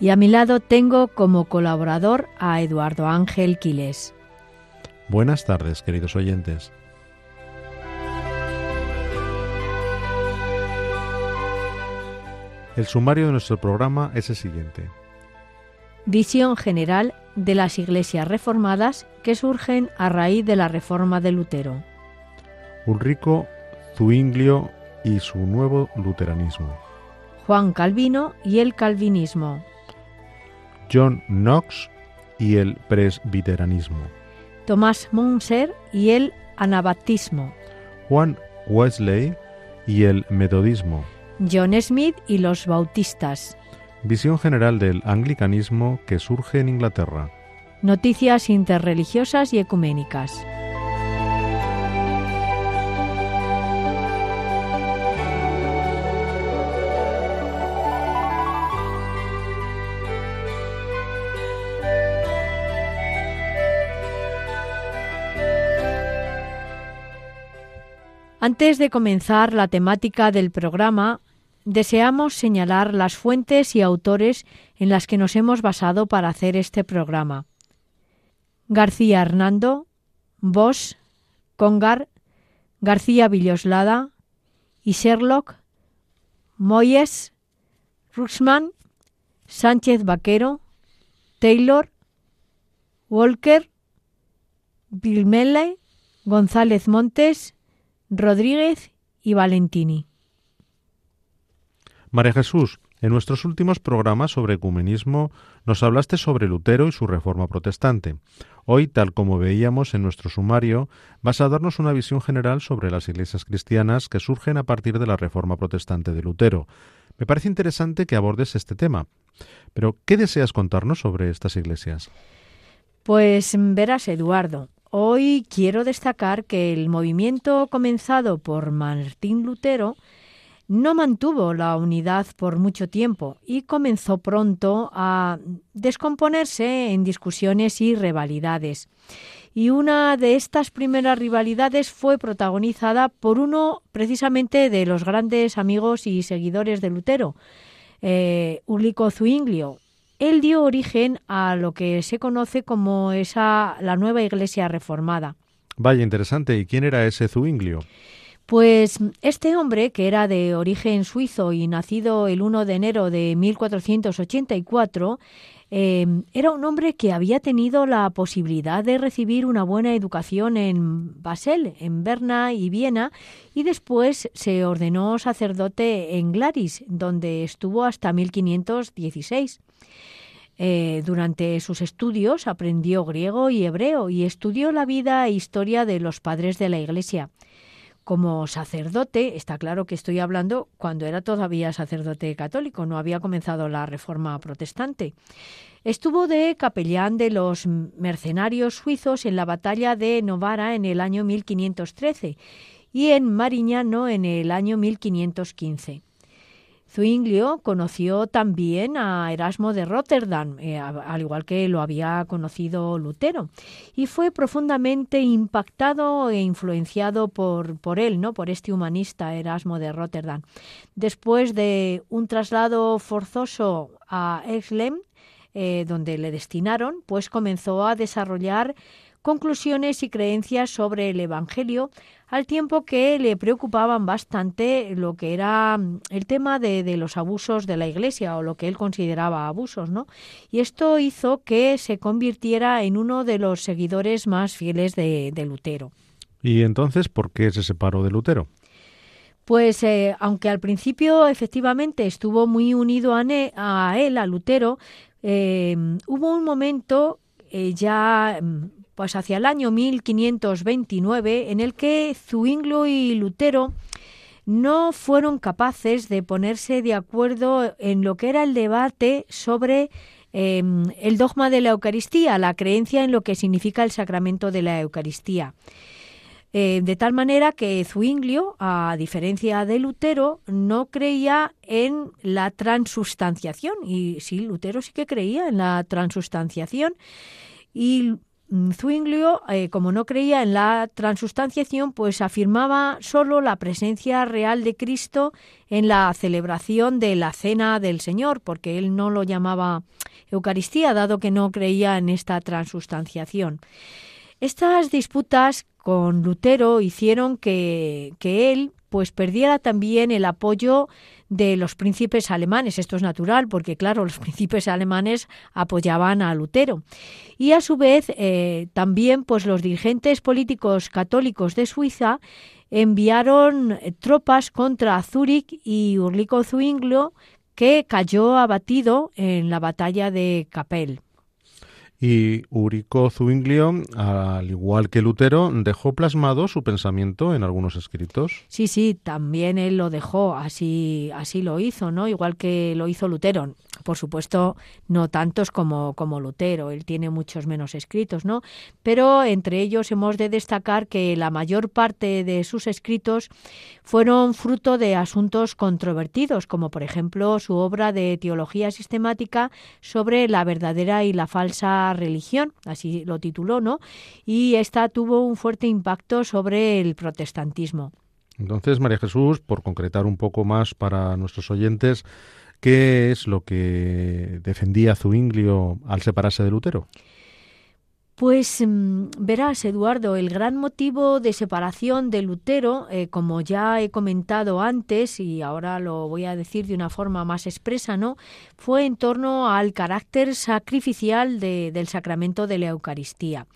Y a mi lado tengo como colaborador a Eduardo Ángel Quiles. Buenas tardes, queridos oyentes. El sumario de nuestro programa es el siguiente. Visión general de las iglesias reformadas que surgen a raíz de la reforma de Lutero. Ulrico Zuinglio y su nuevo luteranismo. Juan Calvino y el calvinismo. John Knox y el presbiteranismo. Tomás Munser y el anabaptismo. Juan Wesley y el metodismo. John Smith y los bautistas. Visión general del anglicanismo que surge en Inglaterra. Noticias interreligiosas y ecuménicas. Antes de comenzar la temática del programa, deseamos señalar las fuentes y autores en las que nos hemos basado para hacer este programa. García Hernando, Bosch, Congar, García Villoslada y Sherlock, Moyes, Ruxman, Sánchez Vaquero, Taylor, Walker, Vilmele, González Montes, Rodríguez y Valentini. María Jesús, en nuestros últimos programas sobre ecumenismo nos hablaste sobre Lutero y su reforma protestante. Hoy, tal como veíamos en nuestro sumario, vas a darnos una visión general sobre las iglesias cristianas que surgen a partir de la reforma protestante de Lutero. Me parece interesante que abordes este tema. Pero, ¿qué deseas contarnos sobre estas iglesias? Pues verás, Eduardo, Hoy quiero destacar que el movimiento comenzado por Martín Lutero no mantuvo la unidad por mucho tiempo y comenzó pronto a descomponerse en discusiones y rivalidades. Y una de estas primeras rivalidades fue protagonizada por uno precisamente de los grandes amigos y seguidores de Lutero, eh, Ulrico Zwinglio, él dio origen a lo que se conoce como esa la nueva Iglesia reformada. Vaya, interesante. ¿Y quién era ese Zuinglio? Pues este hombre, que era de origen suizo y nacido el 1 de enero de 1484, eh, era un hombre que había tenido la posibilidad de recibir una buena educación en Basel, en Berna y Viena, y después se ordenó sacerdote en Glaris, donde estuvo hasta 1516. Eh, durante sus estudios aprendió griego y hebreo y estudió la vida e historia de los padres de la Iglesia. Como sacerdote, está claro que estoy hablando cuando era todavía sacerdote católico, no había comenzado la reforma protestante. Estuvo de capellán de los mercenarios suizos en la batalla de Novara en el año 1513 y en Marignano en el año 1515. Zwinglio conoció también a Erasmo de Rotterdam, eh, al igual que lo había conocido Lutero, y fue profundamente impactado e influenciado por, por él, ¿no? por este humanista Erasmo de Rotterdam. Después de un traslado forzoso a Exlem, eh, donde le destinaron, pues comenzó a desarrollar conclusiones y creencias sobre el Evangelio, al tiempo que le preocupaban bastante lo que era mm, el tema de, los abusos de la Iglesia o lo que él consideraba abusos, ¿no? Y esto hizo que se convirtiera en uno de los seguidores más fieles de, Lutero. ¿Y entonces por qué se separó de Lutero? Pues eh, aunque al principio efectivamente estuvo muy unido a, él, a Lutero, eh, hubo un momento eh, ya mm, pues hacia el año 1529, en el que Zuinglio y Lutero no fueron capaces de ponerse de acuerdo en lo que era el debate sobre em, el dogma de la Eucaristía, la creencia en lo que significa el sacramento de la Eucaristía. Eh, de tal manera que Zwinglio, a diferencia de Lutero, no creía en la transustanciación. Y sí, Lutero sí que creía en la transustanciación. Y Zwinglio, eh, como no creía en la transustanciación, pues afirmaba solo la presencia real de Cristo en la celebración de la cena del Señor, porque él no lo llamaba Eucaristía, dado que no creía en esta transustanciación. Estas disputas con Lutero hicieron que, que él pues perdiera también el apoyo de los príncipes alemanes. Esto es natural porque, claro, los príncipes alemanes apoyaban a Lutero. Y a su vez, eh, también pues los dirigentes políticos católicos de Suiza enviaron tropas contra Zúrich y Urlico Zwinglio, que cayó abatido en la batalla de Capel. Y Urico Zwinglio, al igual que Lutero, dejó plasmado su pensamiento en algunos escritos. Sí, sí, también él lo dejó, así, así lo hizo, ¿no? Igual que lo hizo Lutero. Por supuesto, no tantos como, como Lutero, él tiene muchos menos escritos, ¿no? Pero entre ellos hemos de destacar que la mayor parte de sus escritos fueron fruto de asuntos controvertidos, como por ejemplo su obra de teología sistemática sobre la verdadera y la falsa religión, así lo tituló, ¿no? Y esta tuvo un fuerte impacto sobre el protestantismo. Entonces, María Jesús, por concretar un poco más para nuestros oyentes, ¿qué es lo que defendía Zwinglio al separarse de Lutero? Pues mm, verás, Eduardo, el gran motivo de separación de Lutero, eh, como ya he comentado antes y ahora lo voy a decir de una forma más expresa, ¿no? Fue en torno al carácter sacrificial del sacramento de la Eucaristía.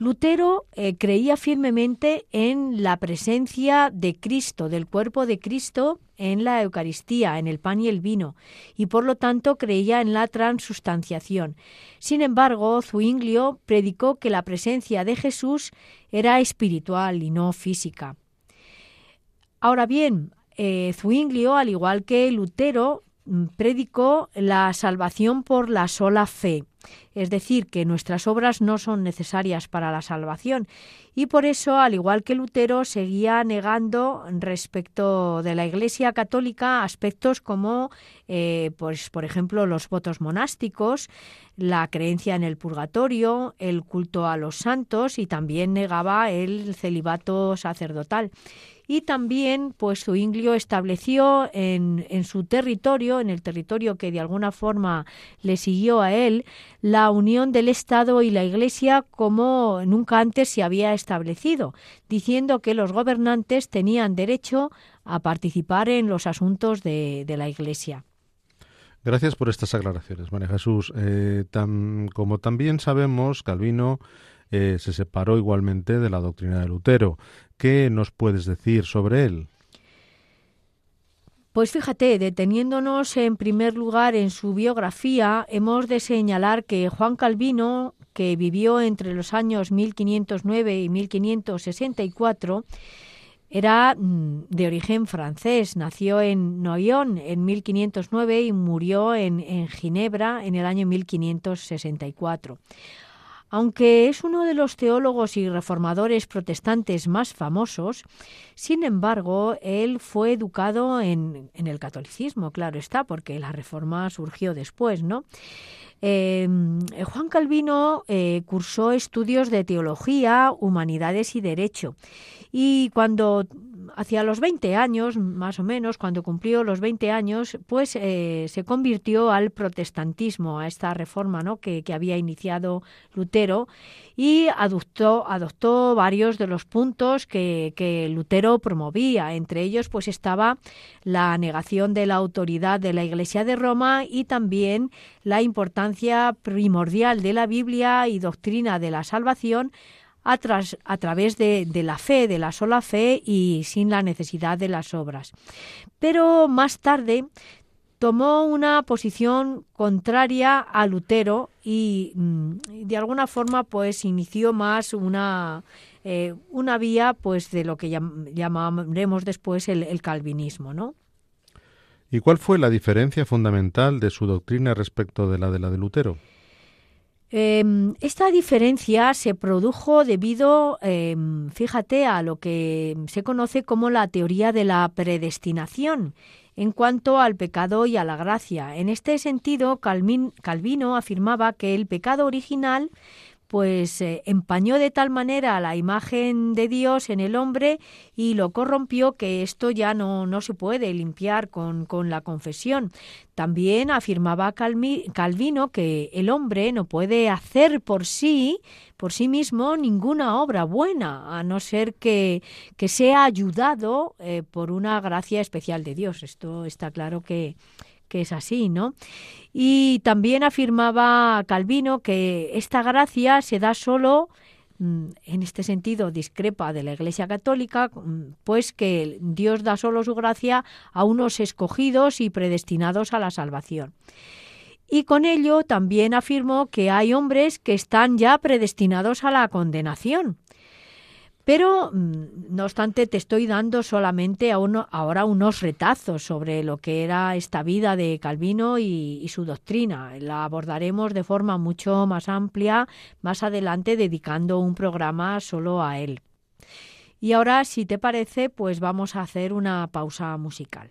Lutero eh, creía firmemente en la presencia de Cristo, del cuerpo de Cristo en la Eucaristía, en el pan y el vino, y por lo tanto creía en la transustanciación. Sin embargo, Zwinglio predicó que la presencia de Jesús era espiritual y no física. Ahora bien, eh, Zwinglio, al igual que Lutero, predicó la salvación por la sola fe es decir, que nuestras obras no son necesarias para la salvación. Y por eso, al igual que Lutero, seguía negando respecto de la Iglesia católica aspectos como, eh, pues, por ejemplo, los votos monásticos, la creencia en el purgatorio, el culto a los santos y también negaba el celibato sacerdotal y también pues Zwinglio estableció en, en, su territorio, en el territorio que de alguna forma le siguió a él, la unión del Estado y la Iglesia como nunca antes se había establecido, diciendo que los gobernantes tenían derecho a participar en los asuntos de, de la Iglesia. Gracias por estas aclaraciones, María Jesús. Eh, como también sabemos, Calvino eh, se separó igualmente de la doctrina de Lutero. ¿Qué nos puedes decir sobre él? Pues fíjate, deteniéndonos en primer lugar en su biografía, hemos de señalar que Juan Calvino, que vivió entre los años 1509 y 1564, era mm, de origen francés, nació en Noyon en 1509 y murió en, en Ginebra en el año 1564. Aunque es uno de los teólogos y reformadores protestantes más famosos, sin embargo, él fue educado en, el catolicismo, claro está, porque la reforma surgió después, ¿no? Em, Juan Calvino eh, cursó estudios de teología, humanidades y derecho. Y cuando, hacia los 20 años, más o menos, cuando cumplió los 20 años, pues eh, se convirtió al protestantismo, a esta reforma ¿no? que, que había iniciado Lutero, y adoptó, adoptó varios de los puntos que, que Lutero promovía. Entre ellos, pues estaba la negación de la autoridad de la Iglesia de Roma y también la importancia primordial de la Biblia y doctrina de la salvación a, a través de, de, la fe, de la sola fe y sin la necesidad de las obras. Pero más tarde tomó una posición contraria a Lutero y mm, de alguna forma pues inició más una, eh, una vía pues de lo que llamaremos después el, el calvinismo, ¿no? ¿Y cuál fue la diferencia fundamental de su doctrina respecto de la de la de Lutero? Em, esta diferencia se produjo debido, em, fíjate, a lo que se conoce como la teoría de la predestinación en cuanto al pecado y a la gracia. En este sentido, Calvino afirmaba que el pecado original pues eh, empañó de tal manera la imagen de Dios en el hombre y lo corrompió que esto ya no, no se puede limpiar con, con la confesión. También afirmaba Calvino que el hombre no puede hacer por sí, por sí mismo, ninguna obra buena, a no ser que, que sea ayudado eh, por una gracia especial de Dios. Esto está claro que, que es así, ¿no? Y también afirmaba Calvino que esta gracia se da solo mm, en este sentido discrepa de la Iglesia Católica, mm, pues que Dios da solo su gracia a unos escogidos y predestinados a la salvación. Y con ello también afirmó que hay hombres que están ya predestinados a la condenación. Pero, mm, no obstante, te estoy dando solamente ahora unos retazos sobre lo que era esta vida de Calvino y, su doctrina. La abordaremos de forma mucho más amplia más adelante, dedicando un programa solo a él. Y ahora, si te parece, pues vamos a hacer una pausa musical.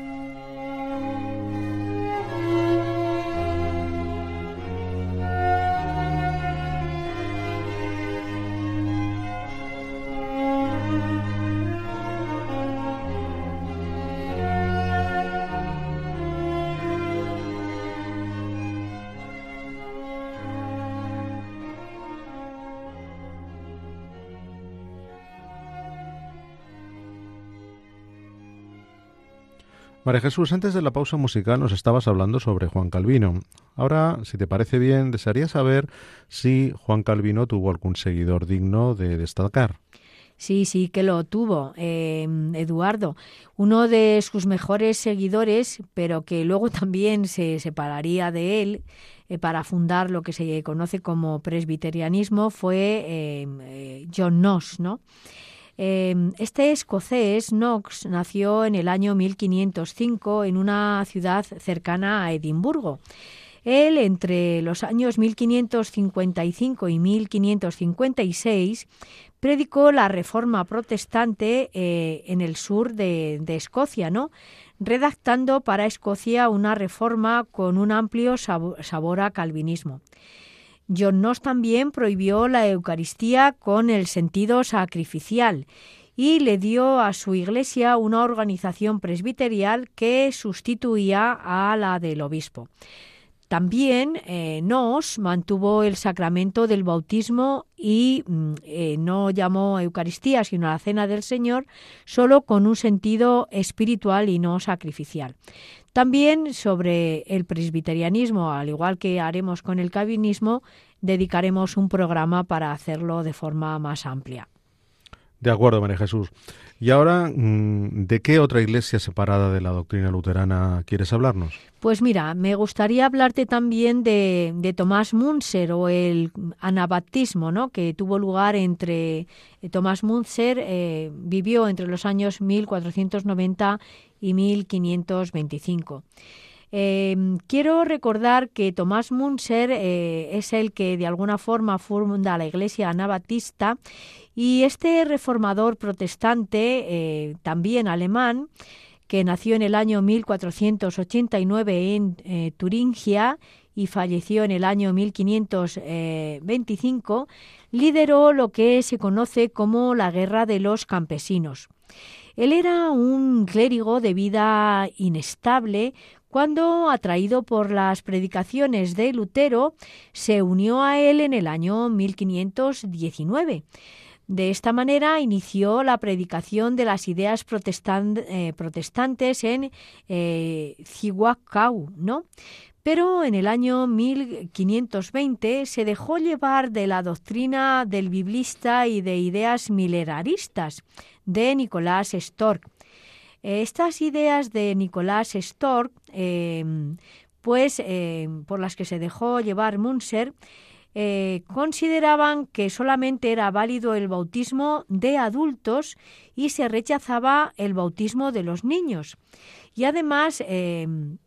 María Jesús, antes de la pausa musical nos estabas hablando sobre Juan Calvino. Ahora, si te parece bien, desearía saber si Juan Calvino tuvo algún seguidor digno de destacar. Sí, sí que lo tuvo, em, Eduardo. Uno de sus mejores seguidores, pero que luego también se separaría de él eh, para fundar lo que se conoce como presbiterianismo, fue em, eh, John Knox, ¿no? Em, este escocés, Knox, nació en el año 1505 en una ciudad cercana a Edimburgo. Él, entre los años 1555 y 1556, predicó la reforma protestante eh, en el sur de, Escocia, ¿no? redactando para Escocia una reforma con un amplio sabor a calvinismo. John Knox también prohibió la Eucaristía con el sentido sacrificial y le dio a su iglesia una organización presbiterial que sustituía a la del obispo. También eh, Nos mantuvo el sacramento del bautismo y mm, eh, no llamó Eucaristía, sino a la cena del Señor, solo con un sentido espiritual y no sacrificial. También sobre el presbiterianismo, al igual que haremos con el calvinismo, dedicaremos un programa para hacerlo de forma más amplia. De acuerdo, María Jesús. Y ahora, mm, ¿de qué otra iglesia separada de la doctrina luterana quieres hablarnos? Pues mira, me gustaría hablarte también de, Tomás Munzer o el anabaptismo, ¿no? que tuvo lugar entre eh, Tomás Munzer, eh, vivió entre los años 1490 y 1525. Em, quiero recordar que Tomás Munzer eh, es el que de alguna forma funda la Iglesia anabatista y este reformador protestante, eh, también alemán, que nació en el año 1489 en eh, Turingia y falleció en el año 1525, lideró lo que se conoce como la Guerra de los Campesinos. Él era un clérigo de vida inestable cuando, atraído por las predicaciones de Lutero, se unió a él en el año 1519. De esta manera inició la predicación de las ideas eh, protestantes en eh, ¿no? Pero en el año 1520 se dejó llevar de la doctrina del biblista y de ideas mileraristas de Nicolás Stork. Estas ideas de Nicolás Stork, em, pues em, por las que se dejó llevar Munser, eh, consideraban que solamente era válido el bautismo de adultos y se rechazaba el bautismo de los niños. Y además em,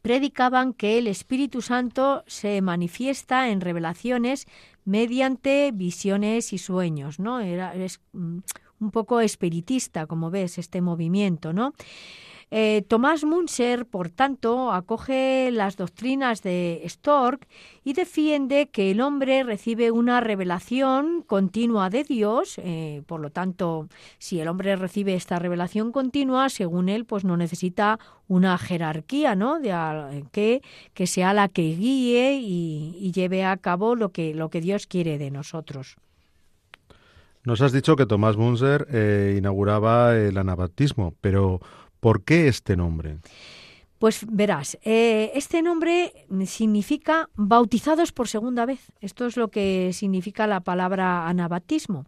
predicaban que el Espíritu Santo se manifiesta en revelaciones mediante visiones y sueños, ¿no? Era, es mm, un poco espiritista, como ves, este movimiento, ¿no? Eh, Tomás Munzer, por tanto, acoge las doctrinas de Stork y defiende que el hombre recibe una revelación continua de Dios. Eh, por lo tanto, si el hombre recibe esta revelación continua, según él, pues no necesita una jerarquía, ¿no? De, que, sea la que guíe y, lleve a cabo lo que, lo que Dios quiere de nosotros. Nos has dicho que Tomás Munzer eh, inauguraba el anabaptismo, pero ¿Por qué este nombre? Pues verás, eh, este nombre significa bautizados por segunda vez. Esto es lo que significa la palabra anabaptismo.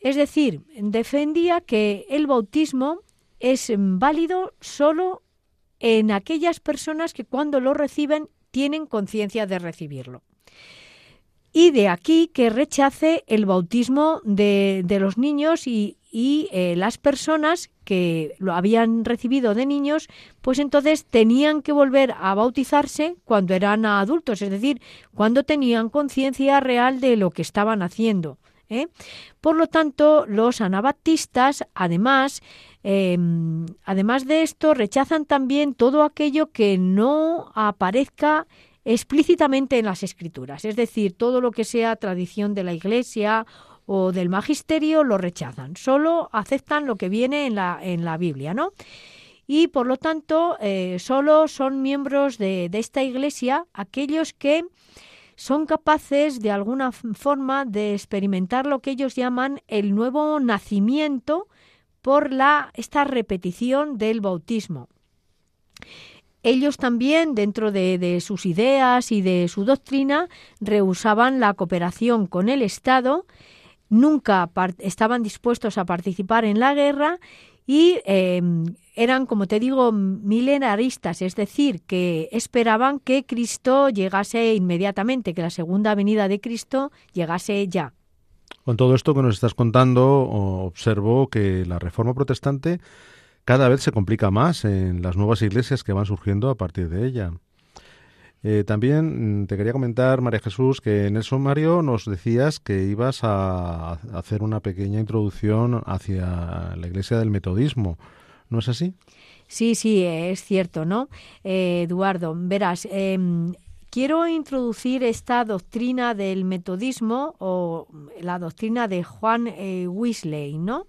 Es decir, defendía que el bautismo es válido solo en aquellas personas que cuando lo reciben tienen conciencia de recibirlo. Y de aquí que rechace el bautismo de, de los niños y, y eh, las personas que lo habían recibido de niños, pues entonces tenían que volver a bautizarse cuando eran adultos, es decir, cuando tenían conciencia real de lo que estaban haciendo. ¿eh? Por lo tanto, los anabaptistas, además, em, además de esto, rechazan también todo aquello que no aparezca explícitamente en las escrituras, es decir, todo lo que sea tradición de la Iglesia o del magisterio lo rechazan, solo aceptan lo que viene en la, en la Biblia, ¿no? Y por lo tanto, eh, solo son miembros de, de esta iglesia aquellos que son capaces de alguna forma de experimentar lo que ellos llaman el nuevo nacimiento por la, esta repetición del bautismo. Ellos también, dentro de, de, sus ideas y de su doctrina, rehusaban la cooperación con el Estado nunca estaban dispuestos a participar en la guerra y em, eran, como te digo, milenaristas, es decir, que esperaban que Cristo llegase inmediatamente, que la segunda venida de Cristo llegase ya. Con todo esto que nos estás contando, observo que la reforma protestante cada vez se complica más en las nuevas iglesias que van surgiendo a partir de ella. Eh, también mm, te quería comentar, María Jesús, que en el sumario nos decías que ibas a hacer una pequeña introducción hacia la iglesia del metodismo. ¿No es así? Sí, sí, es cierto, ¿no? Eh, Eduardo, verás, em, quiero introducir esta doctrina del metodismo o la doctrina de Juan eh, Weasley, ¿no?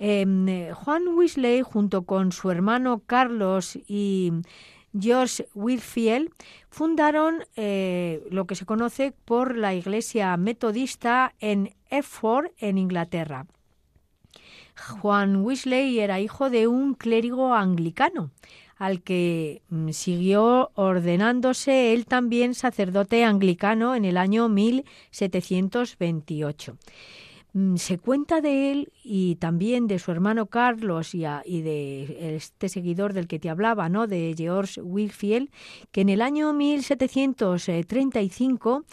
Em, Juan Weasley, junto con su hermano Carlos y George Whitfield fundaron eh, lo que se conoce por la Iglesia Metodista en Epford, en Inglaterra. Juan Wesley era hijo de un clérigo anglicano, al que mm, siguió ordenándose él también sacerdote anglicano en el año 1728. Mm, se cuenta de él y también de su hermano Carlos y, de este seguidor del que te hablaba, ¿no? de George Whitfield, que en el año 1735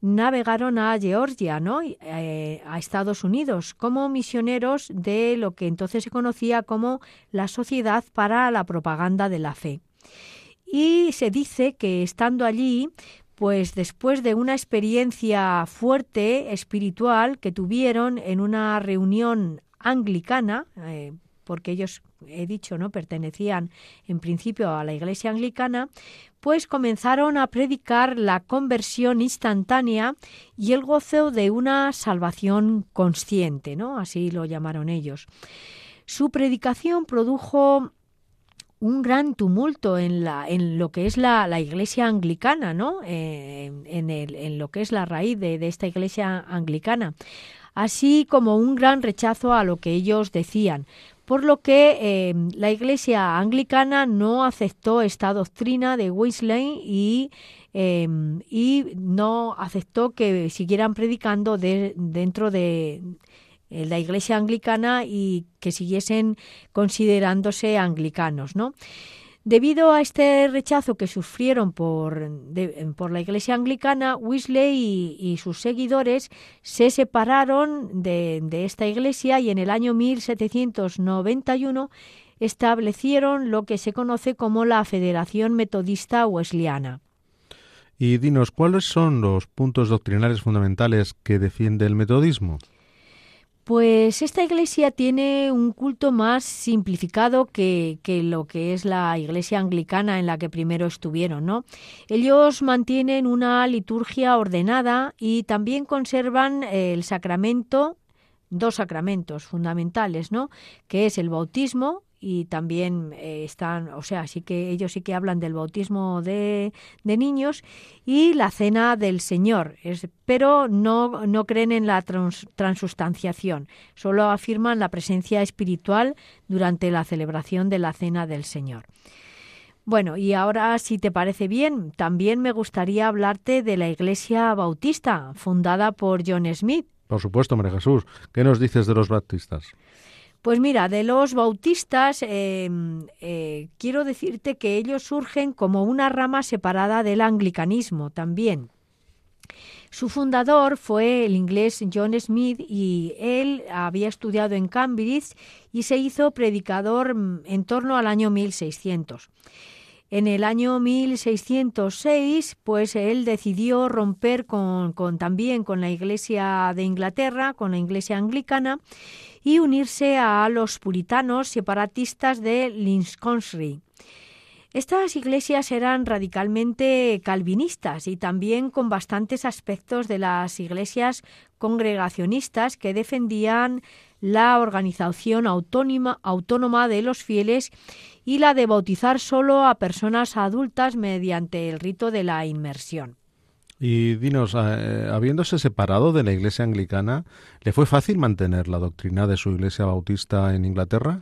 navegaron a Georgia, ¿no? Eh, a Estados Unidos, como misioneros de lo que entonces se conocía como la Sociedad para la Propaganda de la Fe. Y se dice que estando allí, pues después de una experiencia fuerte espiritual que tuvieron en una reunión anglicana, eh, porque ellos, he dicho, no pertenecían en principio a la Iglesia anglicana, pues comenzaron a predicar la conversión instantánea y el gozo de una salvación consciente, ¿no? Así lo llamaron ellos. Su predicación produjo un gran tumulto en, la, en lo que es la, la iglesia anglicana, ¿no? En, el, en, lo que es la raíz de, de, esta iglesia anglicana, así como un gran rechazo a lo que ellos decían, por lo que eh, la iglesia anglicana no aceptó esta doctrina de Wesley y, eh, y no aceptó que siguieran predicando de, dentro de la iglesia anglicana y que siguiesen considerándose anglicanos, ¿no? Debido a este rechazo que sufrieron por, por la Iglesia anglicana, Wesley y, sus seguidores se separaron de, de, esta Iglesia y en el año 1791 establecieron lo que se conoce como la Federación Metodista Wesleyana. Y dinos, ¿cuáles son los puntos doctrinales fundamentales que defiende el metodismo? Pues esta iglesia tiene un culto más simplificado que, que, lo que es la iglesia anglicana en la que primero estuvieron, ¿no? Ellos mantienen una liturgia ordenada y también conservan el sacramento, dos sacramentos fundamentales, ¿no? Que es el bautismo y también eh, están, o sea, sí que ellos sí que hablan del bautismo de, de niños y la cena del Señor, es, pero no, no creen en la transustanciación, solo afirman la presencia espiritual durante la celebración de la cena del Señor. Bueno, y ahora, si te parece bien, también me gustaría hablarte de la Iglesia Bautista, fundada por John Smith. Por supuesto, María Jesús. ¿Qué nos dices de los bautistas? Pues mira, de los bautistas, eh, eh, quiero decirte que ellos surgen como una rama separada del anglicanismo también. Su fundador fue el inglés John Smith y él había estudiado en Cambridge y se hizo predicador mm, en torno al año 1600. En el año 1606, pues él decidió romper con, también con la Iglesia de Inglaterra, con la Iglesia anglicana, y unirse a los puritanos separatistas de Lincolnshire. Estas iglesias eran radicalmente calvinistas y también con bastantes aspectos de las iglesias congregacionistas que defendían la organización autónoma, autónoma de los fieles y la de bautizar solo a personas adultas mediante el rito de la inmersión. Y dinos, eh, habiéndose separado de la Iglesia anglicana, ¿le fue fácil mantener la doctrina de su Iglesia bautista en Inglaterra?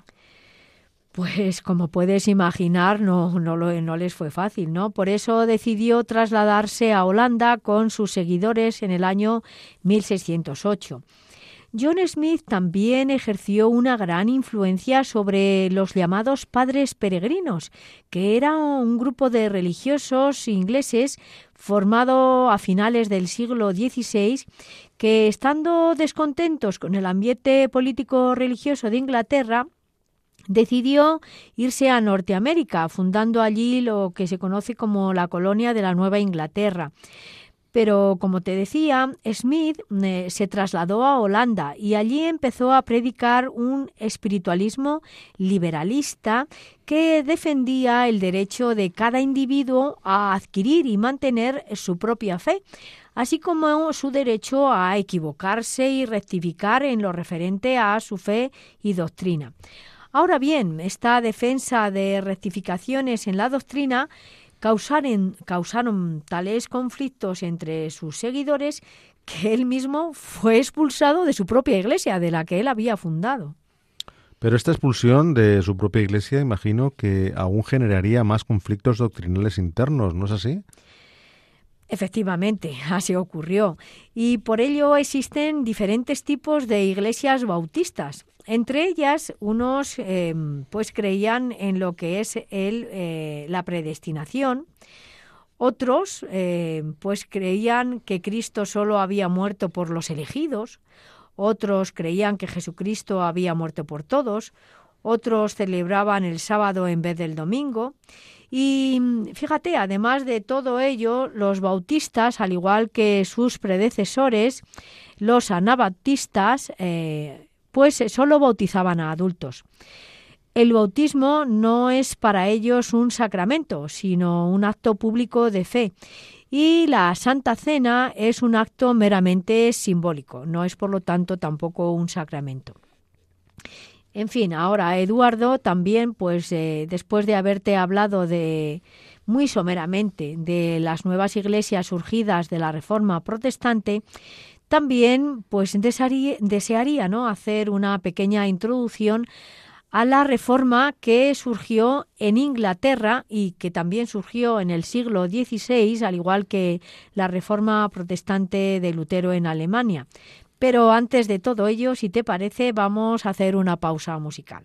Pues como puedes imaginar, no, no, les fue fácil, ¿no? Por eso decidió trasladarse a Holanda con sus seguidores en el año 1608. John Smith también ejerció una gran influencia sobre los llamados padres peregrinos, que era un grupo de religiosos ingleses formado a finales del siglo XVI que, estando descontentos con el ambiente político religioso de Inglaterra, decidió irse a Norteamérica, fundando allí lo que se conoce como la colonia de la Nueva Inglaterra. Pero, como te decía, Smith eh, se trasladó a Holanda y allí empezó a predicar un espiritualismo liberalista que defendía el derecho de cada individuo a adquirir y mantener su propia fe, así como su derecho a equivocarse y rectificar en lo referente a su fe y doctrina. Ahora bien, esta defensa de rectificaciones en la doctrina causaron, tales conflictos entre sus seguidores que él mismo fue expulsado de su propia iglesia, de la que él había fundado. Pero esta expulsión de su propia iglesia, imagino que aún generaría más conflictos doctrinales internos, ¿no es así? Efectivamente, así ocurrió. Y por ello existen diferentes tipos de iglesias bautistas. Entre ellas, unos em, pues creían en lo que es el, eh, la predestinación, otros em, pues creían que Cristo solo había muerto por los elegidos, otros creían que Jesucristo había muerto por todos, otros celebraban el sábado en vez del domingo. Y fíjate, además de todo ello, los bautistas, al igual que sus predecesores, los anabaptistas, eh, pues solo bautizaban a adultos. el bautismo no es para ellos un sacramento, sino un acto público de fe. Y la Santa Cena es un acto meramente simbólico, no es por lo tanto tampoco un sacramento. En fin, ahora Eduardo también, pues eh, después de haberte hablado de muy someramente de las nuevas iglesias surgidas de la Reforma Protestante, también pues desearía, desearía ¿no? hacer una pequeña introducción a la reforma que surgió en Inglaterra y que también surgió en el siglo XVI, al igual que la reforma protestante de Lutero en Alemania. Pero antes de todo ello, si te parece, vamos a hacer una pausa musical.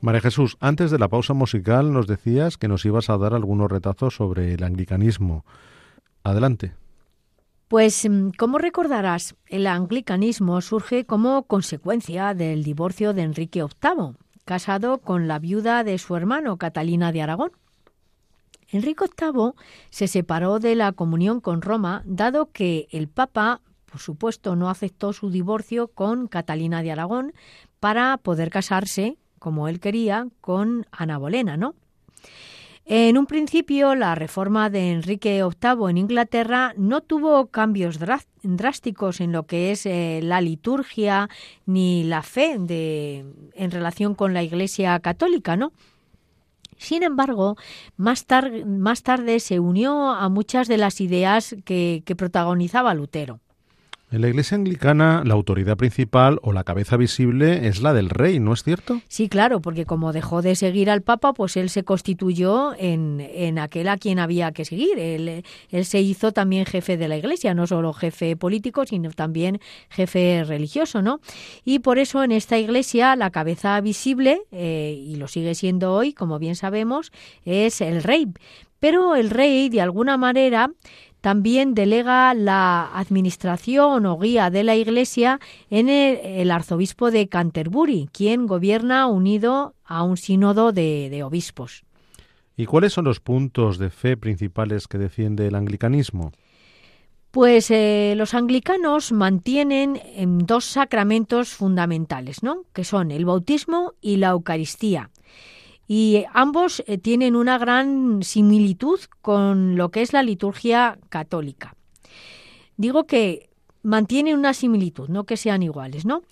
María Jesús, antes de la pausa musical nos decías que nos ibas a dar algunos retazos sobre el anglicanismo. Adelante. Pues, mm, como recordarás, el anglicanismo surge como consecuencia del divorcio de Enrique VIII, casado con la viuda de su hermano, Catalina de Aragón. Enrique VIII se separó de la comunión con Roma, dado que el Papa, por supuesto, no aceptó su divorcio con Catalina de Aragón para poder casarse como él quería, con Ana Bolena, ¿no? En un principio, la reforma de Enrique VIII en Inglaterra no tuvo cambios drásticos en lo que es eh, la liturgia ni la fe de, en relación con la Iglesia católica, ¿no? Sin embargo, más, más tarde se unió a muchas de las ideas que protagonizaba Lutero. En la Iglesia anglicana la autoridad principal o la cabeza visible es la del rey, ¿no es cierto? Sí, claro, porque como dejó de seguir al Papa, pues él se constituyó en, en aquel a quien había que seguir. Él, él, se hizo también jefe de la Iglesia, no solo jefe político, sino también jefe religioso, ¿no? Y por eso en esta Iglesia la cabeza visible, eh, y lo sigue siendo hoy, como bien sabemos, es el rey. Pero el rey, de alguna manera, también delega la administración o guía de la Iglesia en el, arzobispo de Canterbury, quien gobierna unido a un sínodo de, obispos. ¿Y cuáles son los puntos de fe principales que defiende el anglicanismo? Pues eh, los anglicanos mantienen dos sacramentos fundamentales, ¿no? Que son el bautismo y la Eucaristía y ambos eh, tienen una gran similitud con lo que es la liturgia católica. Digo que mantienen una similitud, no que sean iguales, ¿no?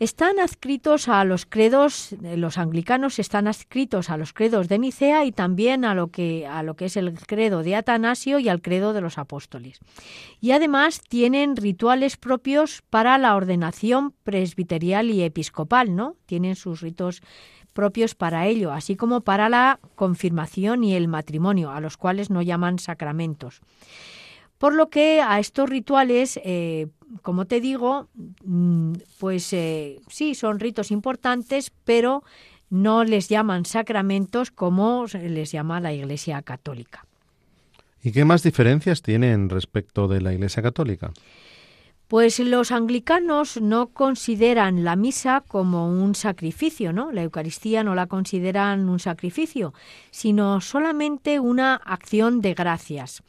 Están adscritos a los credos, los anglicanos están adscritos a los credos de Nicea y también a lo que a lo que es el credo de Atanasio y al credo de los apóstoles. Y además tienen rituales propios para la ordenación presbiterial y episcopal, ¿no? Tienen sus ritos propios para ello, así como para la confirmación y el matrimonio, a los cuales no llaman sacramentos. Por lo que a estos rituales, eh, como te digo, mm, pues eh, sí, son ritos importantes, pero no les llaman sacramentos como les llama la Iglesia Católica. ¿Y qué más diferencias tienen respecto de la Iglesia Católica? Pues los anglicanos no consideran la misa como un sacrificio, ¿no? La Eucaristía no la consideran un sacrificio, sino solamente una acción de gracias.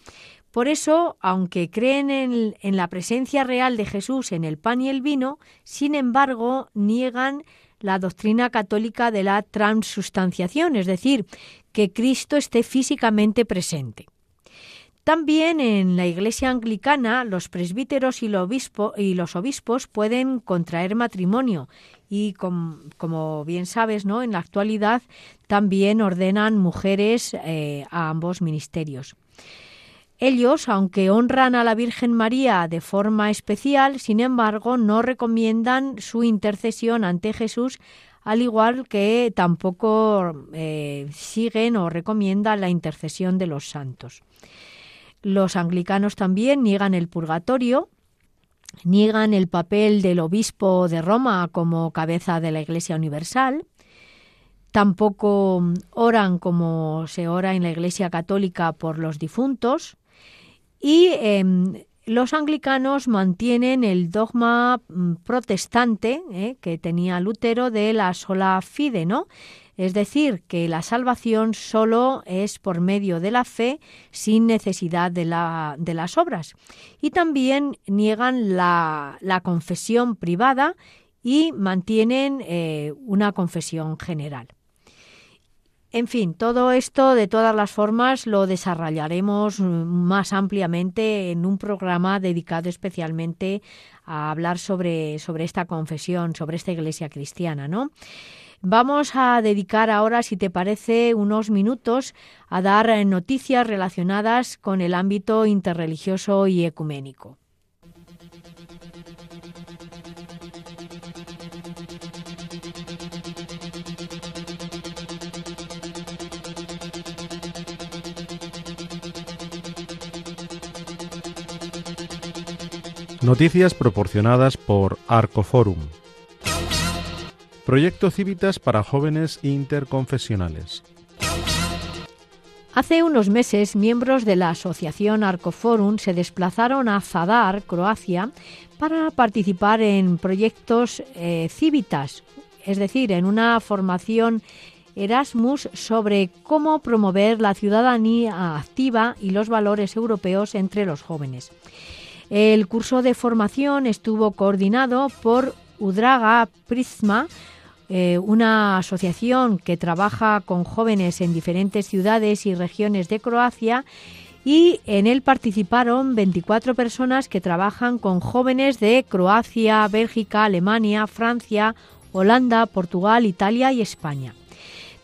Por eso, aunque creen en, la presencia real de Jesús en el pan y el vino, sin embargo, niegan la doctrina católica de la transustanciación, es decir, que Cristo esté físicamente presente. También en la Iglesia anglicana los presbíteros y, los obispos pueden contraer matrimonio y como bien sabes, ¿no? En la actualidad también ordenan mujeres eh, a ambos ministerios. Ellos, aunque honran a la Virgen María de forma especial, sin embargo, no recomiendan su intercesión ante Jesús, al igual que tampoco eh, siguen o recomiendan la intercesión de los santos. Los anglicanos también niegan el purgatorio, niegan el papel del obispo de Roma como cabeza de la Iglesia Universal, tampoco oran como se ora en la Iglesia Católica por los difuntos y em, los anglicanos mantienen el dogma mm, protestante eh, que tenía Lutero de la sola fide, ¿no? Es decir, que la salvación solo es por medio de la fe sin necesidad de, las obras. Y también niegan la, confesión privada y mantienen eh, una confesión general. En fin, todo esto de todas las formas lo desarrollaremos más ampliamente en un programa dedicado especialmente a hablar sobre, sobre esta confesión, sobre esta iglesia cristiana, ¿no? Vamos a dedicar ahora, si te parece, unos minutos a dar noticias relacionadas con el ámbito interreligioso y ecuménico. Noticias proporcionadas por Arcoforum. Proyecto Civitas para jóvenes interconfesionales. Hace unos meses, miembros de la asociación Arcoforum se desplazaron a Zadar, Croacia, para participar en proyectos eh, Civitas, es decir, en una formación Erasmus sobre cómo promover la ciudadanía activa y los valores europeos entre los jóvenes. El curso de formación estuvo coordinado por Udraga Prisma, eh, una asociación que trabaja con jóvenes en diferentes ciudades y regiones de Croacia y en él participaron 24 personas que trabajan con jóvenes de Croacia, Bélgica, Alemania, Francia, Holanda, Portugal, Italia y España.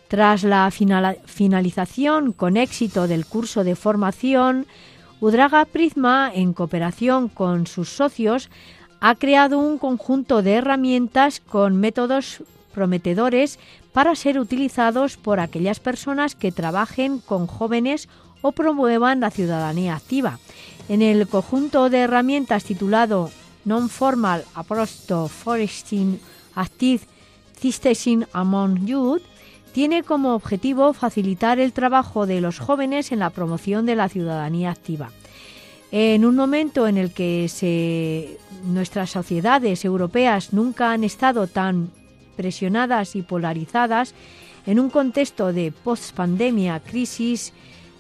Tras la finalización con éxito del curso de formación, Udraga Prisma, en cooperación con sus socios, ha creado un conjunto de herramientas con métodos prometedores para ser utilizados por aquellas personas que trabajen con jóvenes o promuevan la ciudadanía activa. En el conjunto de herramientas titulado Non-Formal Approach to Foresting Active Citizen Among Youth, tiene como objetivo facilitar el trabajo de los jóvenes en la promoción de la ciudadanía activa. En un momento en el que nuestras sociedades europeas nunca han estado tan presionadas y polarizadas en un contexto de post-pandemia, crisis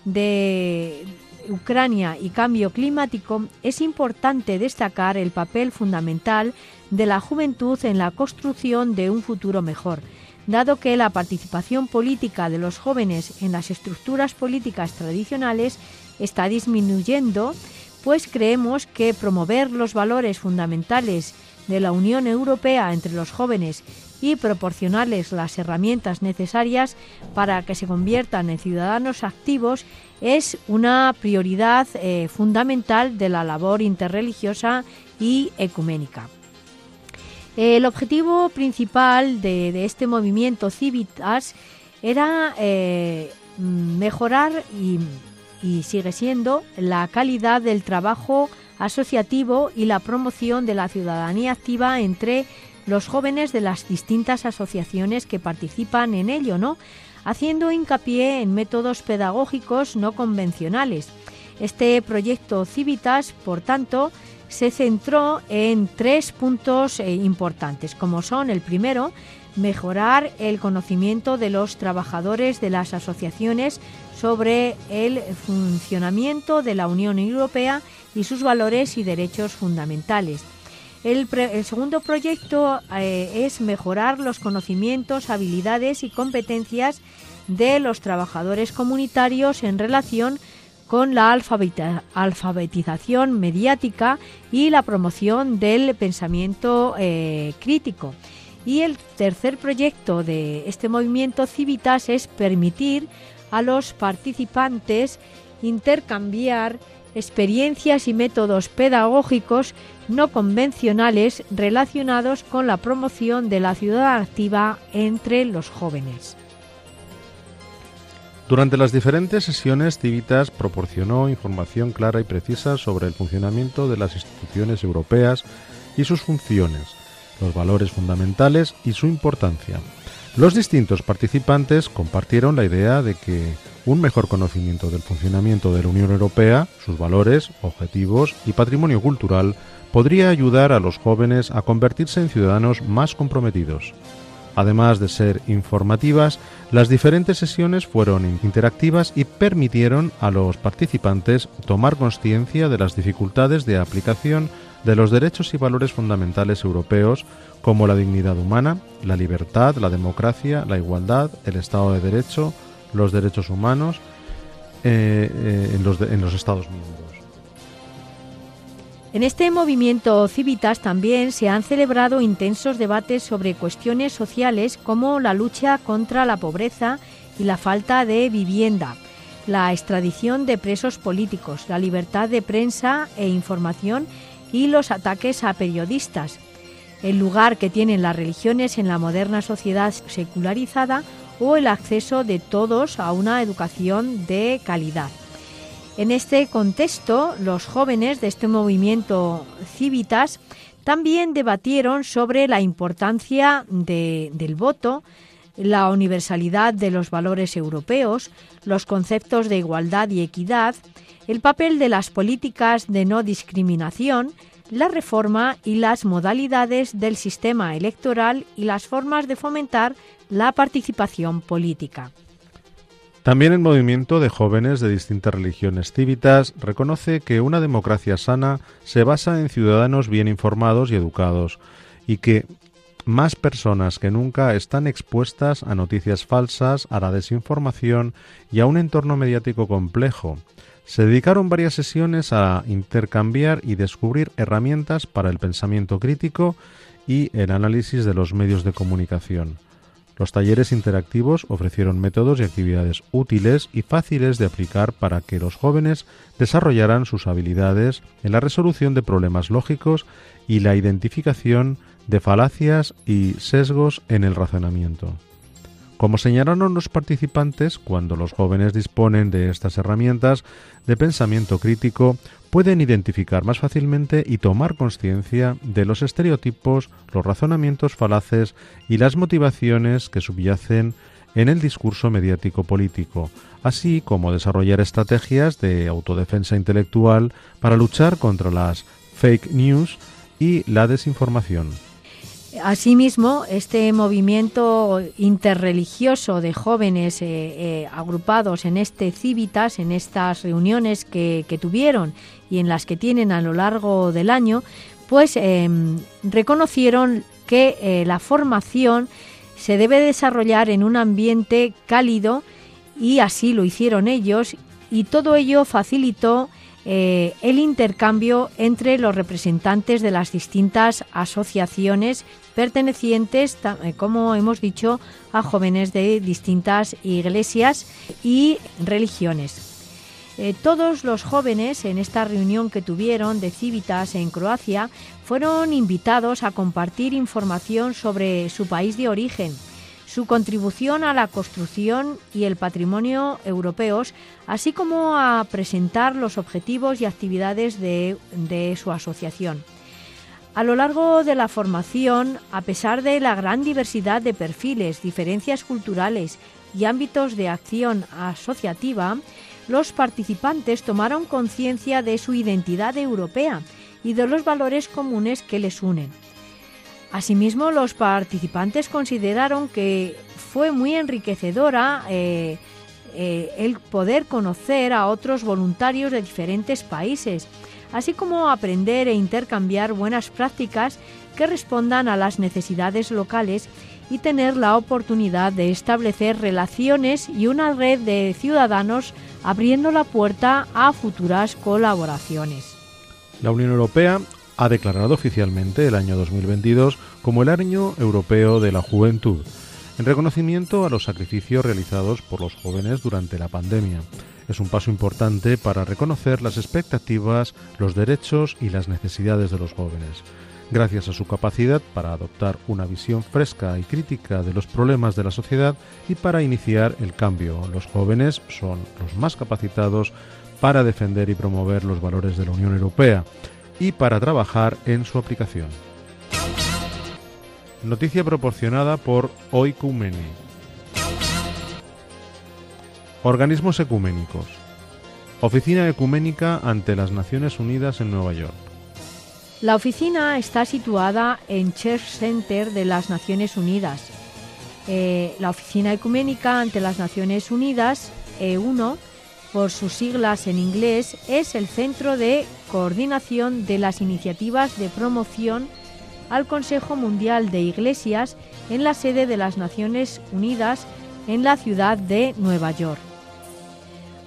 de Ucrania y cambio climático, es importante destacar el papel fundamental de la juventud en la construcción de un futuro mejor, dado que la participación política de los jóvenes en las estructuras políticas tradicionales está disminuyendo, pues creemos que promover los valores fundamentales de la Unión Europea entre los jóvenes y proporcionarles las herramientas necesarias para que se conviertan en ciudadanos activos es una prioridad eh, fundamental de la labor interreligiosa y ecuménica. El objetivo principal de, este movimiento Civitas era eh, mejorar y, y sigue siendo la calidad del trabajo asociativo y la promoción de la ciudadanía activa entre los jóvenes de las distintas asociaciones que participan en ello, ¿no? Haciendo hincapié en métodos pedagógicos no convencionales. Este proyecto Civitas, por tanto, se centró en tres puntos eh, importantes, como son el primero, mejorar el conocimiento de los trabajadores de las asociaciones sobre el funcionamiento de la Unión Europea y sus valores y derechos fundamentales. El, segundo proyecto eh, es mejorar los conocimientos, habilidades y competencias de los trabajadores comunitarios en relación la alfabetización mediática y la promoción del pensamiento eh, crítico. Y el tercer proyecto de este movimiento Civitas es permitir a los participantes intercambiar experiencias y métodos pedagógicos no convencionales relacionados con la promoción de la ciudad activa entre los jóvenes. Durante las diferentes sesiones, Civitas proporcionó información clara y precisa sobre el funcionamiento de las instituciones europeas y sus funciones, los valores fundamentales y su importancia. Los distintos participantes compartieron la idea de que un mejor conocimiento del funcionamiento de la Unión Europea, sus valores, objetivos y patrimonio cultural podría ayudar a los jóvenes a convertirse en ciudadanos más comprometidos. Además de ser informativas, las diferentes sesiones fueron interactivas y permitieron a los participantes tomar conciencia de las dificultades de aplicación de los derechos y valores fundamentales europeos como la dignidad humana, la libertad, la democracia, la igualdad, el Estado de Derecho, los derechos humanos eh, eh, en, los en los Estados miembros. En este movimiento Civitas también se han celebrado intensos debates sobre cuestiones sociales como la lucha contra la pobreza y la falta de vivienda, la extradición de presos políticos, la libertad de prensa e información y los ataques a periodistas, el lugar que tienen las religiones en la moderna sociedad secularizada o el acceso de todos a una educación de calidad. En este contexto, los jóvenes de este movimiento Civitas también debatieron sobre la importancia del voto, la universalidad de los valores europeos, los conceptos de igualdad y equidad, el papel de las políticas de no discriminación, la reforma y las modalidades del sistema electoral y las formas de fomentar la participación política. También el movimiento de jóvenes de distintas religiones cívitas reconoce que una democracia sana se basa en ciudadanos bien informados y educados y que más personas que nunca están expuestas a noticias falsas, a la desinformación y a un entorno mediático complejo. Se dedicaron varias sesiones a intercambiar y descubrir herramientas para el pensamiento crítico y el análisis de los medios de comunicación. Los talleres interactivos ofrecieron métodos y actividades útiles y fáciles de aplicar para que los jóvenes desarrollaran sus habilidades en la resolución de problemas lógicos y la identificación de falacias y sesgos en el razonamiento. Como señalaron los participantes, cuando los jóvenes disponen de estas herramientas de pensamiento crítico, pueden identificar más fácilmente y tomar conciencia de los estereotipos, los razonamientos falaces y las motivaciones que subyacen en el discurso mediático político, así como desarrollar estrategias de autodefensa intelectual para luchar contra las fake news y la desinformación. Asimismo, este movimiento interreligioso de jóvenes eh, eh, agrupados en este Civitas, en estas reuniones que, tuvieron y en las que tienen a lo largo del año, pues em, reconocieron que eh, la formación se debe desarrollar en un ambiente cálido y así lo hicieron ellos y todo ello facilitó eh, el intercambio entre los representantes de las distintas asociaciones pertenecientes, eh, como hemos dicho, a jóvenes de distintas iglesias y religiones. Eh, todos los jóvenes en esta reunión que tuvieron de Civitas en Croacia fueron invitados a compartir información sobre su país de origen, su contribución a la construcción y el patrimonio europeos, así como a presentar los objetivos y actividades de, su asociación. A lo largo de la formación, a pesar de la gran diversidad de perfiles, diferencias culturales y ámbitos de acción asociativa, los participantes tomaron conciencia de su identidad europea y de los valores comunes que les unen. Asimismo, los participantes consideraron que fue muy enriquecedora eh, eh, el poder conocer a otros voluntarios de diferentes países, así como aprender e intercambiar buenas prácticas que respondan a las necesidades locales y tener la oportunidad de establecer relaciones y una red de ciudadanos abriendo la puerta a futuras colaboraciones. La Unión Europea ha declarado oficialmente el año 2022 como el año europeo de la juventud, en reconocimiento a los sacrificios realizados por los jóvenes durante la pandemia. Es un paso importante para reconocer las expectativas, los derechos y las necesidades de los jóvenes. Gracias a su capacidad para adoptar una visión fresca y crítica de los problemas de la sociedad y para iniciar el cambio, los jóvenes son los más capacitados para defender y promover los valores de la Unión Europea y para trabajar en su aplicación. Noticia proporcionada por Oicumene. Organismos ecuménicos. Oficina Ecuménica ante las Naciones Unidas en Nueva York. La oficina está situada en Church Center de las Naciones Unidas. Eh, la Oficina Ecuménica ante las Naciones Unidas, E1, por sus siglas en inglés, es el centro de coordinación de las iniciativas de promoción al Consejo Mundial de Iglesias en la sede de las Naciones Unidas en la ciudad de Nueva York.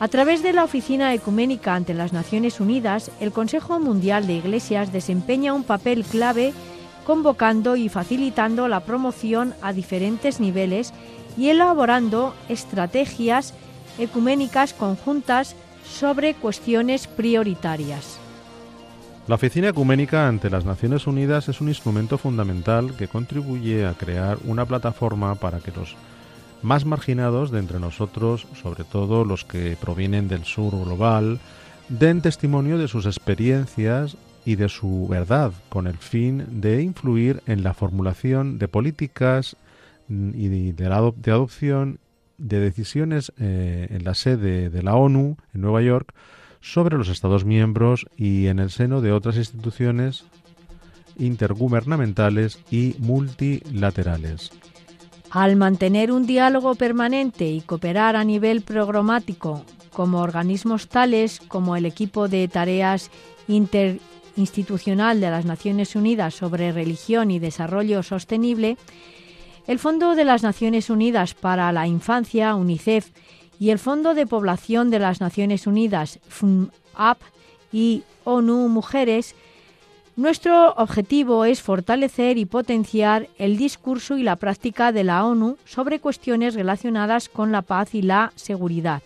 A través de la Oficina Ecuménica ante las Naciones Unidas, el Consejo Mundial de Iglesias desempeña un papel clave convocando y facilitando la promoción a diferentes niveles y elaborando estrategias ecuménicas conjuntas sobre cuestiones prioritarias. La Oficina Ecuménica ante las Naciones Unidas es un instrumento fundamental que contribuye a crear una plataforma para que los más marginados de entre nosotros, sobre todo los que provienen del sur global, den testimonio de sus experiencias y de su verdad, con el fin de influir en la formulación de políticas y de, adopción de decisiones eh, en la sede de la ONU en Nueva York sobre los Estados miembros y en el seno de otras instituciones intergubernamentales y multilaterales. Al mantener un diálogo permanente y cooperar a nivel programático como organismos tales como el equipo de tareas interinstitucional de las Naciones Unidas sobre religión y desarrollo sostenible, el Fondo de las Naciones Unidas para la Infancia, UNICEF, y el Fondo de Población de las Naciones Unidas, FUNAP, y ONU Mujeres, nuestro objetivo es fortalecer y potenciar el discurso y la práctica de la ONU sobre cuestiones relacionadas con la paz y la seguridad,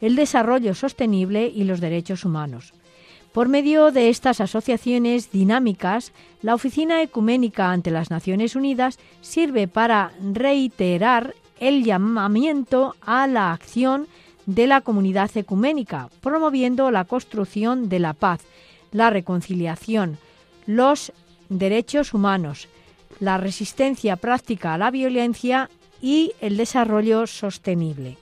el desarrollo sostenible y los derechos humanos. Por medio de estas asociaciones dinámicas, la Oficina Ecuménica ante las Naciones Unidas sirve para reiterar el llamamiento a la acción de la comunidad ecuménica, promoviendo la construcción de la paz, la reconciliación, los derechos humanos, la resistencia práctica a la violencia y el desarrollo sostenible.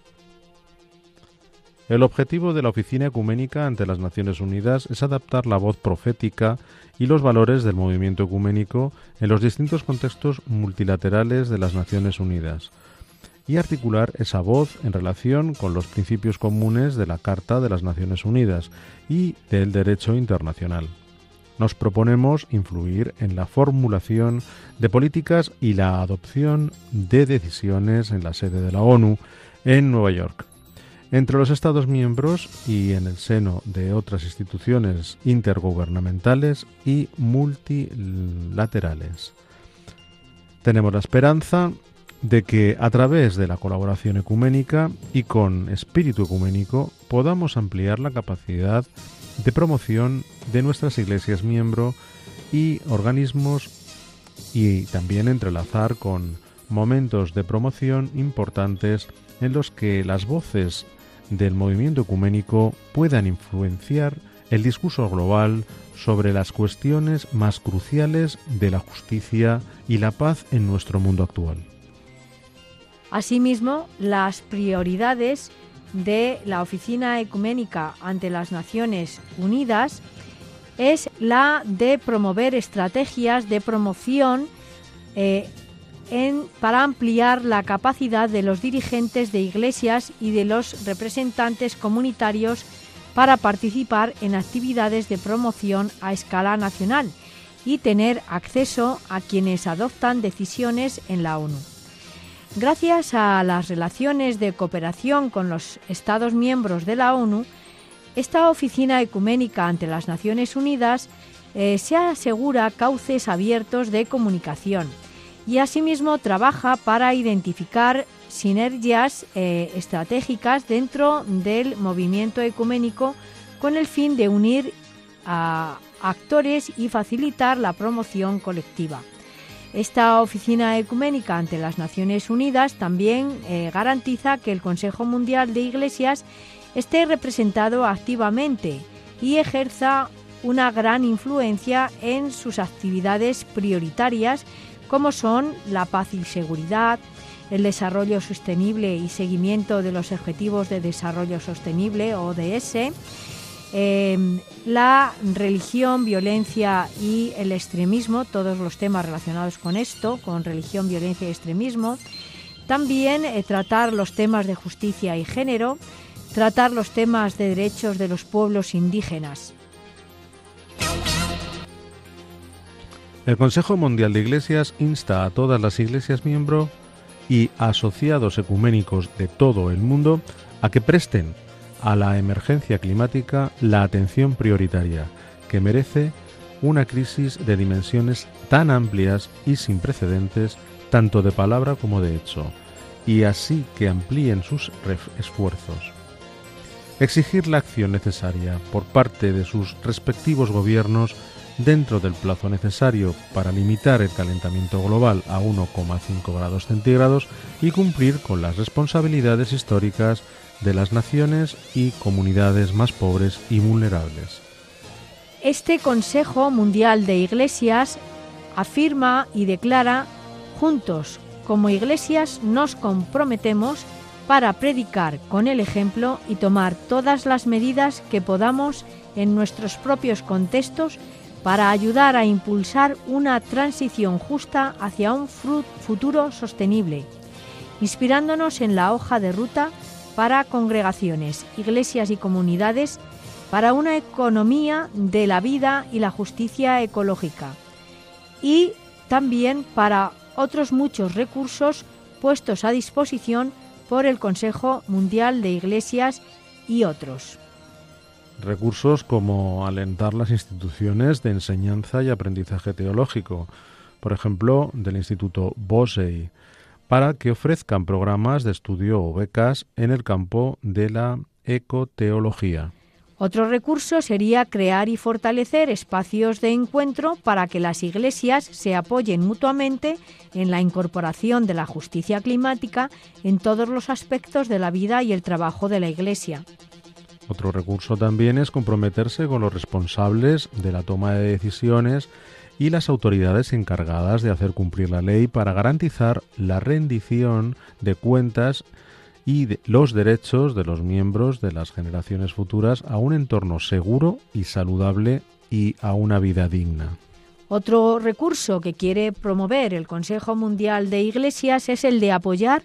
El objetivo de la Oficina Ecuménica ante las Naciones Unidas es adaptar la voz profética y los valores del movimiento ecuménico en los distintos contextos multilaterales de las Naciones Unidas y articular esa voz en relación con los principios comunes de la Carta de las Naciones Unidas y del derecho internacional. Nos proponemos influir en la formulación de políticas y la adopción de decisiones en la sede de la ONU en Nueva York entre los Estados miembros y en el seno de otras instituciones intergubernamentales y multilaterales. Tenemos la esperanza de que a través de la colaboración ecuménica y con espíritu ecuménico podamos ampliar la capacidad de promoción de nuestras iglesias miembro y organismos y también entrelazar con momentos de promoción importantes en los que las voces del movimiento ecuménico puedan influenciar el discurso global sobre las cuestiones más cruciales de la justicia y la paz en nuestro mundo actual. Asimismo, las prioridades de la Oficina Ecuménica ante las Naciones Unidas es la de promover estrategias de promoción eh, para ampliar la capacidad de los dirigentes de iglesias y de los representantes comunitarios para participar en actividades de promoción a escala nacional y tener acceso a quienes adoptan decisiones en la ONU. Gracias a las relaciones de cooperación con los Estados miembros de la ONU, esta oficina ecuménica ante las Naciones Unidas eh, se asegura cauces abiertos de comunicación y asimismo trabaja para identificar sinergias eh, estratégicas dentro del movimiento ecuménico con el fin de unir a actores y facilitar la promoción colectiva. Esta oficina ecuménica ante las Naciones Unidas también eh, garantiza que el Consejo Mundial de Iglesias esté representado activamente y ejerza una gran influencia en sus actividades prioritarias como son la paz y seguridad, el desarrollo sostenible y seguimiento de los Objetivos de Desarrollo Sostenible, ODS, em, la religión, violencia y el extremismo, todos los temas relacionados con esto, con religión, violencia y extremismo. También eh, tratar los temas de justicia y género, tratar los temas de derechos de los pueblos indígenas. El Consejo Mundial de Iglesias insta a todas las iglesias miembros y asociados ecuménicos de todo el mundo a que presten a la emergencia climática la atención prioritaria que merece una crisis de dimensiones tan amplias y sin precedentes, tanto de palabra como de hecho, y así que amplíen sus esfuerzos. Exigir la acción necesaria por parte de sus respectivos gobiernos dentro del plazo necesario para limitar el calentamiento global a 1,5 grados centígrados y cumplir con las responsabilidades históricas de las naciones y comunidades más pobres y vulnerables. Este Consejo Mundial de Iglesias afirma y declara, juntos como iglesias nos comprometemos para predicar con el ejemplo y tomar todas las medidas que podamos en nuestros propios contextos para ayudar a impulsar una transición justa hacia un futuro sostenible, inspirándonos en la hoja de ruta para congregaciones, iglesias y comunidades para una economía de la vida y la justicia ecológica y también para otros muchos recursos puestos a disposición por el Consejo Mundial de Iglesias y otros. Recursos como alentar las instituciones de enseñanza y aprendizaje teológico, por ejemplo, del Instituto Bosey, para que ofrezcan programas de estudio o becas en el campo de la ecoteología. Otro recurso sería crear y fortalecer espacios de encuentro para que las iglesias se apoyen mutuamente en la incorporación de la justicia climática en todos los aspectos de la vida y el trabajo de la iglesia. Otro recurso también es comprometerse con los responsables de la toma de decisiones y las autoridades encargadas de hacer cumplir la ley para garantizar la rendición de cuentas y los derechos de los miembros de las generaciones futuras a un entorno seguro y saludable y a una vida digna. Otro recurso que quiere promover el Consejo Mundial de Iglesias es el de apoyar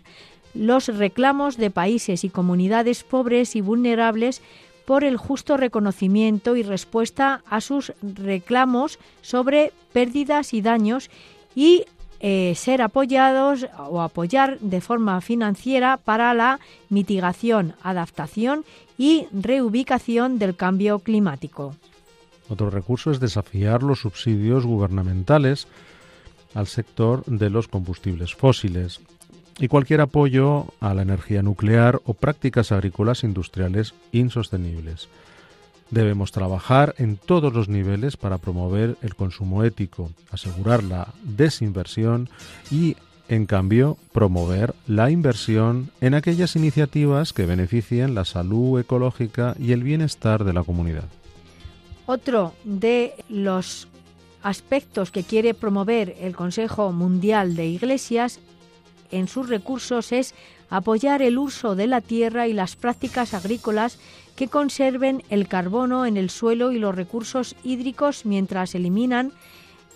los reclamos de países y comunidades pobres y vulnerables por el justo reconocimiento y respuesta a sus reclamos sobre pérdidas y daños y eh, ser apoyados o apoyar de forma financiera para la mitigación, adaptación y reubicación del cambio climático. Otro recurso es desafiar los subsidios gubernamentales al sector de los combustibles fósiles y cualquier apoyo a la energía nuclear o prácticas agrícolas industriales insostenibles. Debemos trabajar en todos los niveles para promover el consumo ético, asegurar la desinversión y, en cambio, promover la inversión en aquellas iniciativas que beneficien la salud ecológica y el bienestar de la comunidad. Otro de los aspectos que quiere promover el Consejo Mundial de Iglesias en sus recursos es apoyar el uso de la tierra y las prácticas agrícolas que conserven el carbono en el suelo y los recursos hídricos mientras eliminan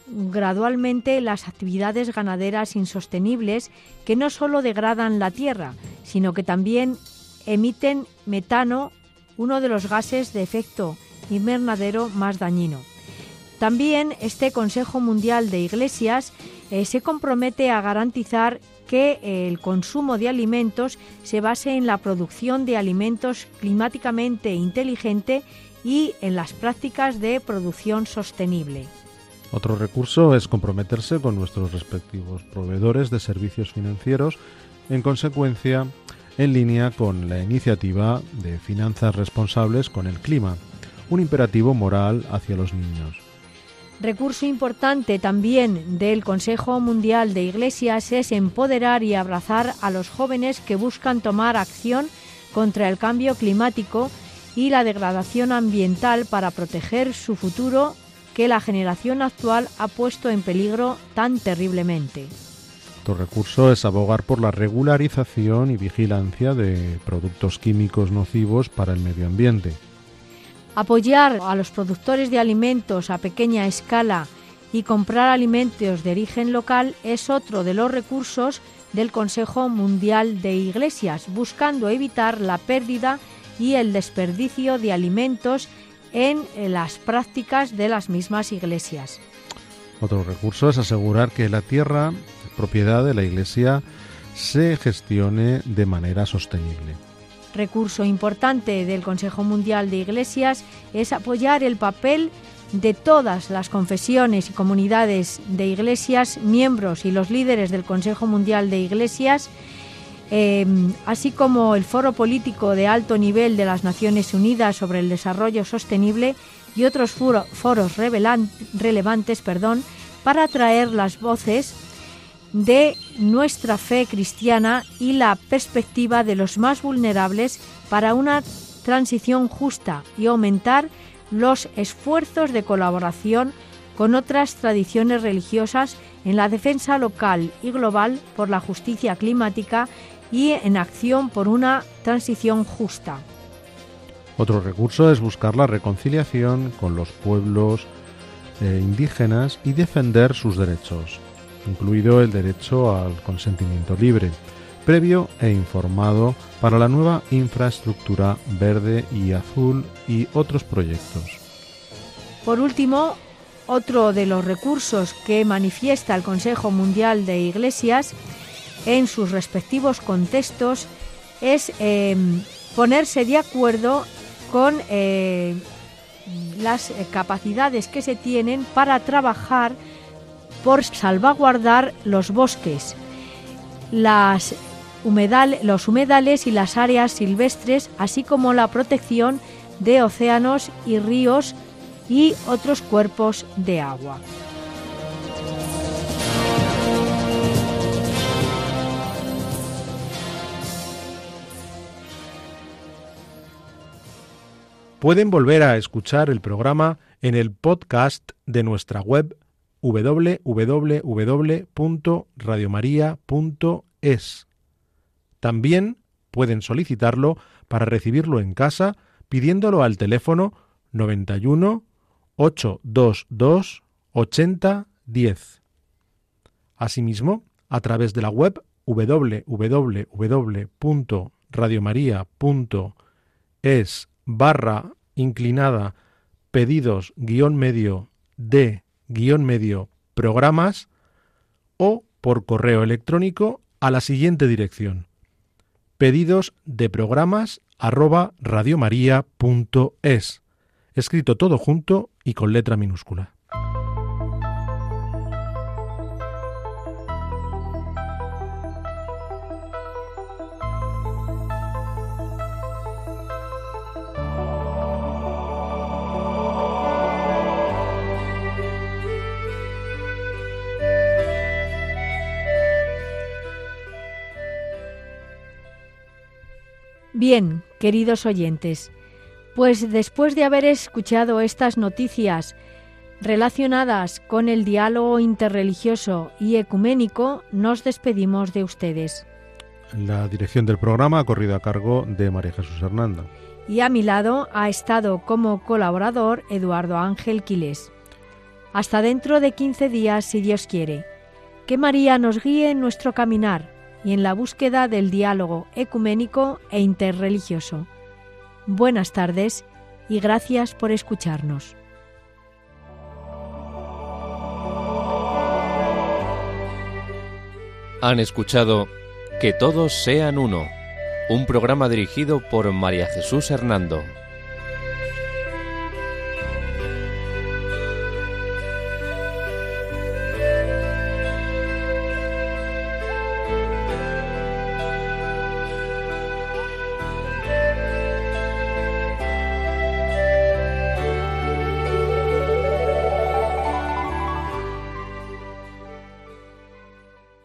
gradualmente las actividades ganaderas insostenibles que no solo degradan la tierra, sino que también emiten metano, uno de los gases de efecto invernadero más dañino. También este Consejo Mundial de Iglesias eh, se compromete a garantizar que el consumo de alimentos se base en la producción de alimentos climáticamente inteligente y en las prácticas de producción sostenible. Otro recurso es comprometerse con nuestros respectivos proveedores de servicios financieros, en consecuencia, en línea con la iniciativa de finanzas responsables con el clima, un imperativo moral hacia los niños. Recurso importante también del Consejo Mundial de Iglesias es empoderar y abrazar a los jóvenes que buscan tomar acción contra el cambio climático y la degradación ambiental para proteger su futuro que la generación actual ha puesto en peligro tan terriblemente. Otro recurso es abogar por la regularización y vigilancia de productos químicos nocivos para el medio ambiente apoyar a los productores de alimentos a pequeña escala y comprar alimentos de origen local es otro de los recursos del Consejo Mundial de Iglesias, buscando evitar la pérdida y el desperdicio de alimentos en las prácticas de las mismas iglesias. Otro recurso es asegurar que la tierra, propiedad de la Iglesia, se gestione de manera sostenible recurso importante del Consejo Mundial de Iglesias es apoyar el papel de todas las confesiones y comunidades de iglesias, miembros y los líderes del Consejo Mundial de Iglesias, em, así como el Foro Político de Alto Nivel de las Naciones Unidas sobre el Desarrollo Sostenible y otros foros relevantes perdón, para atraer las voces de nuestra fe cristiana y la perspectiva de los más vulnerables para una transición justa y aumentar los esfuerzos de colaboración con otras tradiciones religiosas en la defensa local y global por la justicia climática y en acción por una transición justa. Otro recurso es buscar la reconciliación con los pueblos eh, indígenas y defender sus derechos incluido el derecho al consentimiento libre, previo e informado para la nueva infraestructura verde y azul y otros proyectos. Por último, otro de los recursos que manifiesta el Consejo Mundial de Iglesias en sus respectivos contextos es em, ponerse de acuerdo con eh, las capacidades que se tienen para trabajar por salvaguardar los bosques, los humedales y las áreas silvestres, así como la protección de océanos y ríos y otros cuerpos de agua. Pueden volver a escuchar el programa en el podcast de nuestra web www.radiomaria.es. También pueden solicitarlo para recibirlo en casa pidiéndolo al teléfono 91 822 8010. Asimismo, a través de la web www.radiomaria.es barra inclinada pedidos guion medio de guion medio programas o por correo electrónico a la siguiente dirección pedidos de programas arroba radiomaria.es escrito todo junto y con letra minúscula. Bien, queridos oyentes, Pues después de haber escuchado estas noticias relacionadas con el diálogo interreligioso y ecuménico, nos despedimos de ustedes. La dirección del programa ha corrido a cargo de María Jesús Hernanda. Y a mi lado ha estado como colaborador Eduardo Ángel Quiles. Hasta dentro de 15 días, si Dios quiere. Que María nos guíe en nuestro caminar y en la búsqueda del diálogo ecuménico e interreligioso. Buenas tardes y gracias por escucharnos. Han escuchado Que todos sean uno, un programa dirigido por María Jesús Hernando.